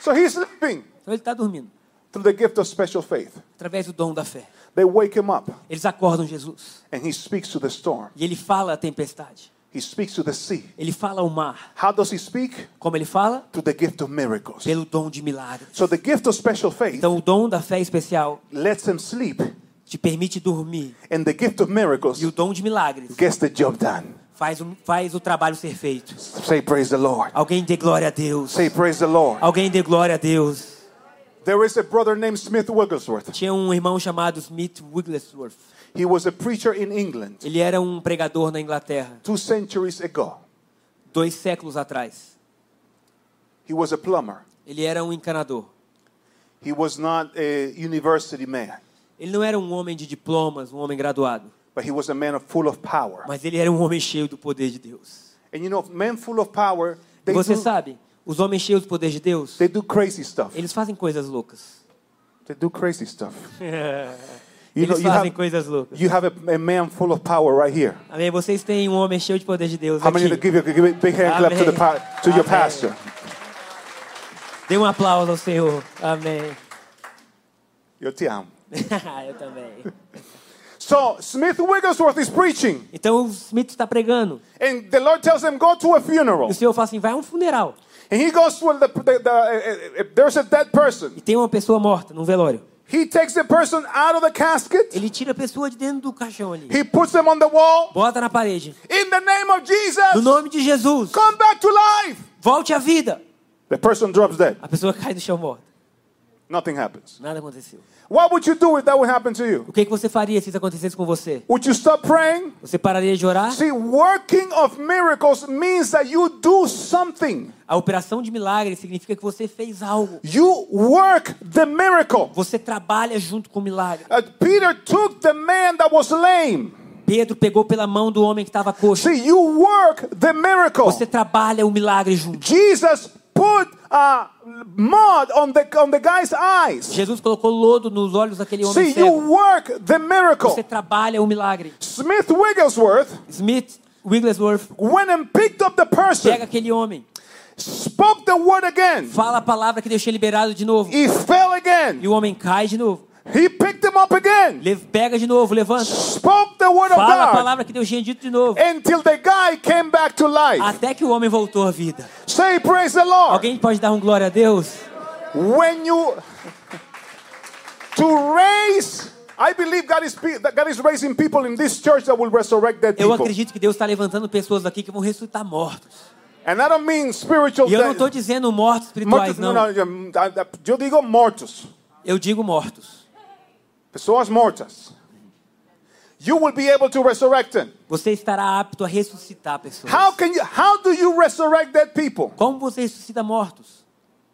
So he's sleeping Então ele está dormindo. through the gift of special faith. Através do dom da fé. They wake him up Eles acordam Jesus. and he speaks to the storm. E ele fala à tempestade. He speaks to the sea. Ele fala ao mar. How does he speak? Como ele fala? Through the gift of miracles. Pelo dom de milagres. So the gift of special faith Então o dom da fé especial lets him sleep, te permite dormir. and the gift of miracles E o dom de milagres gets the job done. faz o, faz o trabalho ser feito. Say praise the Lord. Alguém dê glória a Deus. Say praise the Lord. Alguém dê glória a Deus. There is a brother named Smith Wigglesworth. Tinha um irmão chamado Smith Wigglesworth. He was a preacher in England Ele era um pregador na Inglaterra, two centuries ago. dois séculos atrás. He was a plumber. Ele era um encanador. He was not a university man, Ele não era um homem de diplomas, um homem graduado, but he was a man full of power. mas ele era um homem cheio do poder de Deus. And you know, men full of power, E they você do, sabe, os homens cheios do poder de Deus, they do crazy stuff. eles fazem coisas loucas. They do crazy stuff. You know, Eles you fazem have, coisas loucas. you have a, a man full of power right here. Amém? Vocês têm um homem cheio de poder de Deus How many aqui. give you give a big hand clap to the to your pastor? Dê um aplauso ao Senhor. Amém. Eu te amo. Eu também. So Smith Wigglesworth is preaching, Então o Smith está pregando. and the Lord tells him go to a funeral. E o Senhor fala assim: vai a um funeral. And he goes to the, the, the uh, uh, there's a dead person. E tem uma pessoa morta num velório. He takes the person out of the casket. Ele tira a pessoa de dentro do caixão ali. He puts them on the wall. Bota na parede. In the name of No Jesus, nome de Jesus. come back to life. Volte à vida. The person drops dead. A pessoa cai no chão morta. Nothing happens. Nada aconteceu. What would you do if that would happen to you? O que, que você faria se isso acontecesse com você? Would you stop praying? Você pararia de orar? See, working of miracles means that you do something. A operação de milagre significa que você fez algo. You work the miracle. Você trabalha junto com o milagre. Uh, Peter took the man that was lame. Pedro pegou pela mão do homem que estava coxo. See, you work the miracle. Você trabalha o milagre junto. Jesus put uh, mud on the on the guy's eyes. Jesus colocou lodo nos olhos daquele homem See, you cego. work the miracle. Você trabalha o milagre. Smith Wigglesworth Smith Wigglesworth went and picked up the person, pega aquele homem, spoke the word again. fala a palavra que deixou liberado de novo. He fell again. E o homem cai de novo. He picked him up again. Pega de novo, levanta. Spoke the word of Fala a God palavra que Deus tinha dito de novo. until the guy came back to life. Até que o homem voltou à vida. Say praise the Lord. Alguém pode dar um glória a Deus? When you to raise I believe God is God is raising people in this church that will resurrect dead Eu acredito que Deus está levantando pessoas aqui que vão ressuscitar mortos. And I don't mean spiritual E eu não estou dizendo mortos espirituais, Mortos, não, não. eu digo mortos. Eu digo mortos. Pessoas mortas. You will be able to resurrect them. Você estará apto a ressuscitar pessoas. How can you how do you resurrect dead people? Como você ressuscita mortos?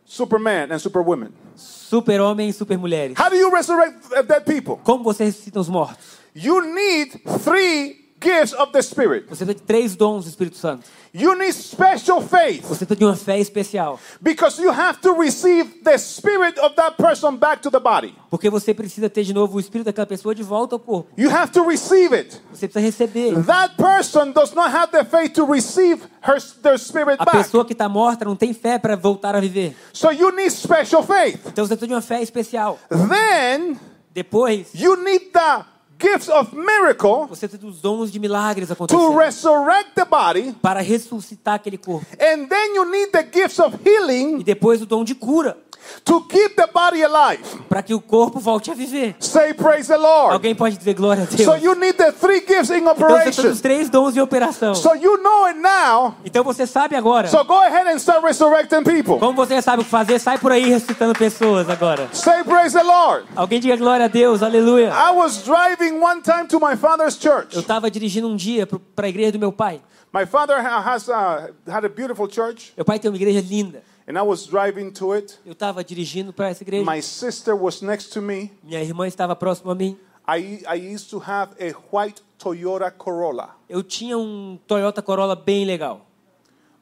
Superman and superwomen. Super-homem e super-mulheres. How do you resurrect dead people? Como você ressuscita os mortos? You need three gifts of the Spirit. Você de três dons do Espírito Santo. You need special faith Você precisa de uma fé especial. because you have to receive the spirit of that person back to the body. Porque você precisa ter de novo o espírito daquela pessoa de volta ao corpo. You have to receive it. Você precisa receber. That person does not have the faith to receive her, their spirit A back. pessoa que está morta não tem fé para voltar a viver. So you need special faith. Então você precisa de uma fé especial. Then Depois, you need the gifts of miracle você precisa dos dons de milagres to acontecendo resurrect the body. para ressuscitar aquele corpo. And then you need the gifts of healing E depois o dom de cura, to keep the body alive. para que o corpo volte a viver. Say praise the Lord. Alguém pode dizer glória a Deus. So you need the three gifts in Então operation. os três dons em operação. So you know it now. Então você sabe agora. So go ahead and start resurrecting people. Como você sabe o que fazer, sai por aí ressuscitando pessoas agora. Say praise the Lord. Alguém diga glória a Deus, aleluia. I was driving one time to my father's church. Eu estava dirigindo um dia para a igreja do meu pai. My father ha- has uh, had a beautiful church, Meu pai tem uma igreja linda. And I was driving to it. Eu estava dirigindo para essa igreja. My sister was next to me. Minha irmã estava próxima a mim. I, I used to have a white Toyota Corolla, Eu tinha um Toyota Corolla bem legal,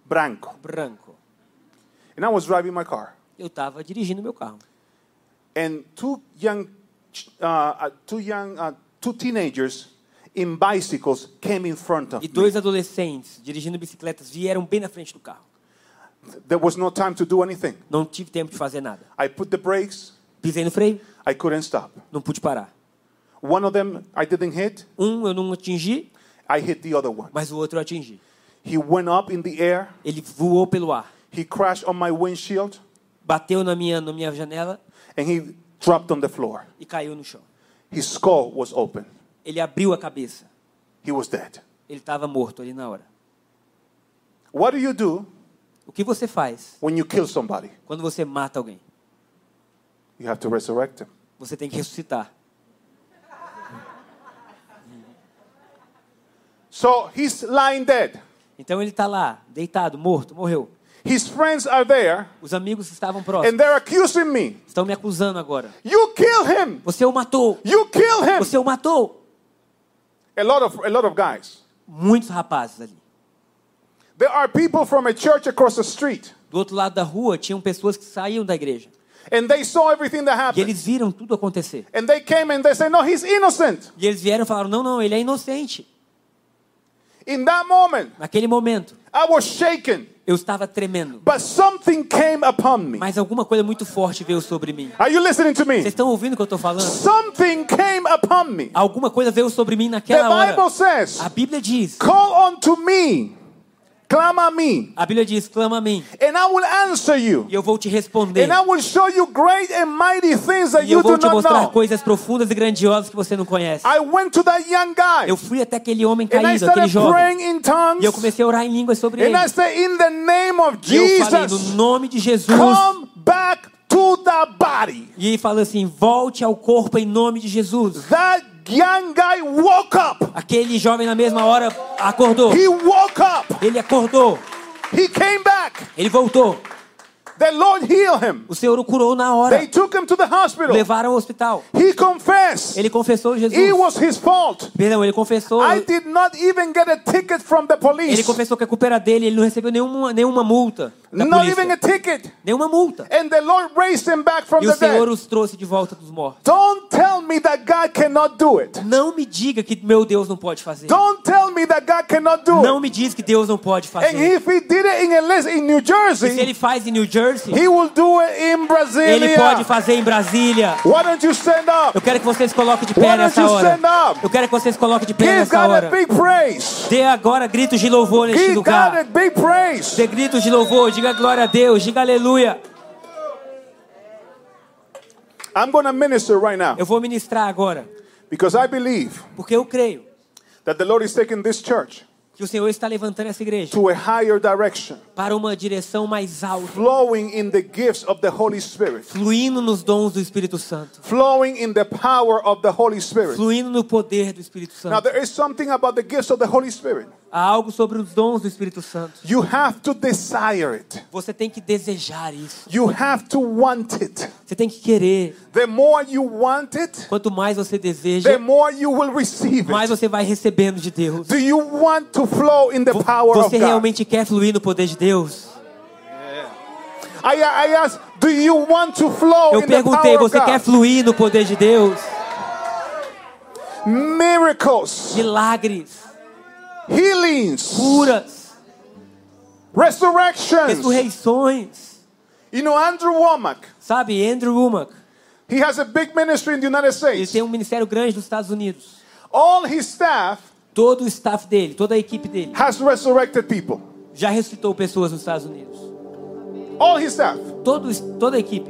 branco, branco. and I was driving my car. Eu estava dirigindo meu carro. And two young, uh, uh, two young, uh, two teenagers in bicycles came in front of E me. dois adolescentes dirigindo bicicletas vieram bem na frente do carro. There was no time to do anything. Não tive tempo de fazer nada. I put the brakes. Pisei no freio, I couldn't stop. não pude parar. One of them I didn't hit. Um eu não atingi, I hit the other one. mas o outro eu atingi. He went up in the air. Ele voou pelo ar, He crashed on my windshield, bateu na minha, na minha janela and he dropped on the floor. e caiu no chão. His skull was open. Ele abriu a cabeça. He was dead. Ele estava morto ali na hora. What do you do O que você faz when you kill somebody? quando você mata alguém? You have to resurrect him. Você tem que ressuscitar. So he's lying dead. Então ele está lá, deitado, morto, morreu. His friends are there, Os amigos estavam and próximos. they're accusing me. Estão me acusando agora. You kill him. Você o matou. You kill him. Você o matou. A lot of a lot of guys. Muitos rapazes ali. There are people from a church across the street, Do outro lado da rua tinham pessoas que saíam da igreja. and they saw everything that E happened. eles viram tudo acontecer. And they came and they said, "No, he's innocent." E eles vieram e falaram: não, não, ele é inocente. In that moment, Naquele momento, I was shaken, eu estava tremendo. but something came upon me. Mas alguma coisa muito forte veio sobre mim. Are you listening to Vocês me? estão ouvindo o que eu estou falando? Something came upon me. Alguma coisa veio sobre mim The naquela hora. Bible says, A Bíblia diz: "Call unto me." Clama a mim, A Bíblia diz: clama a mim, and I will answer you, e eu vou te responder. and I will show you great and mighty things that E eu you vou te mostrar know. coisas profundas e grandiosas que você não conhece. I went to that young guy, Eu fui até aquele homem and I caído, aquele jovem, in e eu tongues, comecei a orar em línguas sobre ele. and I said, In the name of E eu falei, no Jesus, nome de Jesus. come back to the body. E ele falou assim: volte ao corpo em nome de Jesus. That young guy woke up. Aquele jovem na mesma hora acordou. He woke up. Ele acordou. He came back. Ele voltou. The Lord healed him. O Senhor o curou na They hora. took him to the hospital. Levaram ao hospital. He confessed. Ele confessou Jesus. It was his fault. Perdão, ele confessou. I did not even get a ticket from the Ele police. confessou que a culpa era dele. Ele não recebeu nenhuma, nenhuma multa da Not even a polícia. ticket. Nenhuma multa. And the Lord raised him back from E o the Senhor dead. os trouxe de volta dos mortos. Don't tell me that God cannot do it. Não me diga que meu Deus não pode fazer. Don't tell me that God cannot do Não me diz que Deus não pode And fazer. if he did it in, Elis- in New E se Jersey, ele faz em New Jersey, he will do it in ele pode fazer em Brasília. Why don't you stand up? Eu quero que vocês coloquem de pé nessa hora. stand up? Eu quero que vocês coloquem de pé Give nessa God a hora. big praise. Dê agora gritos de louvor neste Give lugar. Dê gritos de louvor. Diga glória a Deus. Diga aleluia. I'm to minister right now Eu vou ministrar agora. because I believe Porque eu creio that the Lord is taking this church que o Senhor está levantando essa igreja to a higher direction, para uma direção mais alta. flowing in the gifts of the Holy Spirit, Fluindo nos dons do Espírito Santo. flowing in the power of the Holy Spirit. Fluindo no poder do Espírito Now, Santo. there is something about the gifts of the Holy Spirit. Há algo sobre os dons do Espírito Santo. You have to desire it, Você tem que desejar isso. you have to want it. Você tem que querer. The more you want it, Quanto mais você the deseja, more you will receive mais it. você vai recebendo de Deus. Do you want to flow in the power of Você realmente quer fluir no poder de Deus? I, I ask, do you want to flow Eu in the perguntei, power of você quer fluir no poder de Deus? Miracles, Milagres, healings, curas, resurrections. ressurreições. You know, Andrew Womack, Sabe, Andrew Womack, he has a big ministry in the United ele States. tem um ministério grande nos Estados Unidos. All his staff Todo o staff dele, toda a equipe dele, has resurrected people. já ressuscitou pessoas nos Estados Unidos. All his staff, Todo, toda a equipe,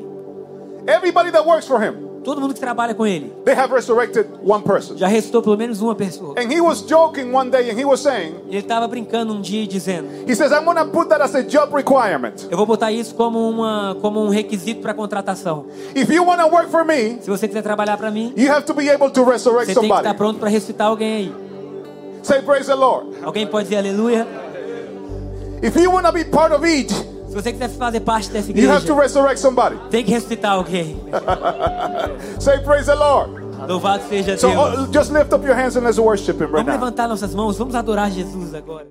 everybody that works for him, todo mundo que trabalha com ele, they have resurrected one person. já ressuscitou pelo menos uma pessoa. And he was joking one day and he was saying, ele estava brincando um dia e dizendo: he says, I'm to put that as a job requirement. Eu vou botar isso como, uma, como um requisito para contratação. If you want to work for me, Se você quiser trabalhar para mim, you have to be able to resurrect você tem que estar somebody. pronto para ressuscitar alguém aí. Say, praise the Lord. Alguém pode dizer aleluia? If you want to be part of it, Se você quiser fazer parte dessa you have to igreja, resurrect somebody. tem que ressuscitar alguém. Say, praise the Lord. Louvado seja So Deus. uh, just lift up your hands and let's worship Him right Vamos levantar nossas mãos, vamos adorar Jesus agora.